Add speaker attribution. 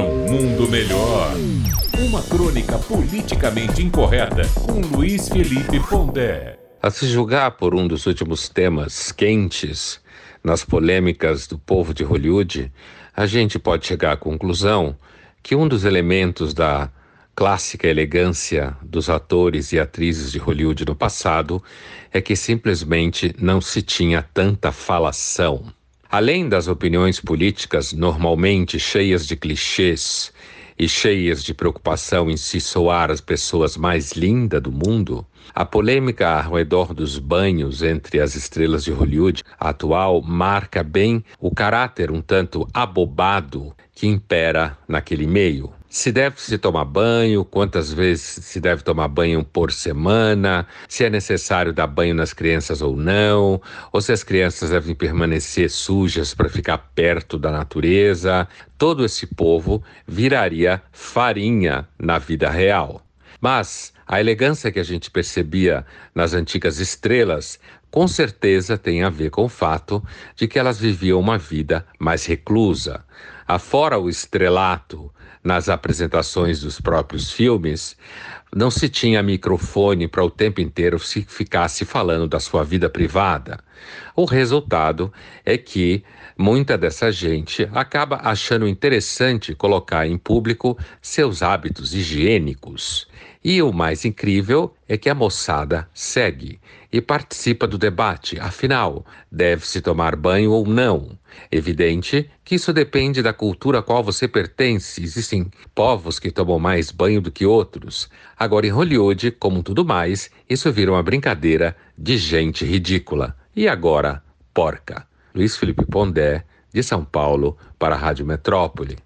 Speaker 1: um mundo melhor. Uma crônica politicamente incorreta com Luiz Felipe Pondé.
Speaker 2: A se julgar por um dos últimos temas quentes nas polêmicas do povo de Hollywood, a gente pode chegar à conclusão que um dos elementos da clássica elegância dos atores e atrizes de Hollywood no passado é que simplesmente não se tinha tanta falação. Além das opiniões políticas normalmente cheias de clichês e cheias de preocupação em se soar as pessoas mais lindas do mundo, a polêmica ao redor dos banhos entre as estrelas de Hollywood atual marca bem o caráter um tanto abobado que impera naquele meio. Se deve se tomar banho, quantas vezes se deve tomar banho por semana, se é necessário dar banho nas crianças ou não, ou se as crianças devem permanecer sujas para ficar perto da natureza. Todo esse povo viraria farinha na vida real. Mas a elegância que a gente percebia nas antigas estrelas com certeza tem a ver com o fato de que elas viviam uma vida mais reclusa. Afora o estrelato nas apresentações dos próprios filmes, não se tinha microfone para o tempo inteiro se ficasse falando da sua vida privada. O resultado é que muita dessa gente acaba achando interessante colocar em público seus hábitos higiênicos. E o mais incrível é que a moçada segue e participa do debate. Afinal, deve-se tomar banho ou não? Evidente que isso depende da cultura a qual você pertence. Existem povos que tomam mais banho do que outros. Agora, em Hollywood, como tudo mais, isso vira uma brincadeira de gente ridícula. E agora, porca. Luiz Felipe Pondé, de São Paulo, para a Rádio Metrópole.